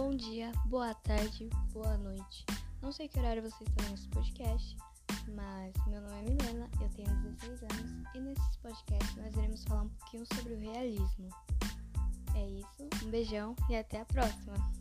bom dia, boa tarde, boa noite. Não sei que horário vocês estão nesse podcast, mas meu nome é Milena, eu tenho 16 anos e nesse podcast nós iremos falar um pouquinho sobre o realismo. É isso, um beijão e até a próxima!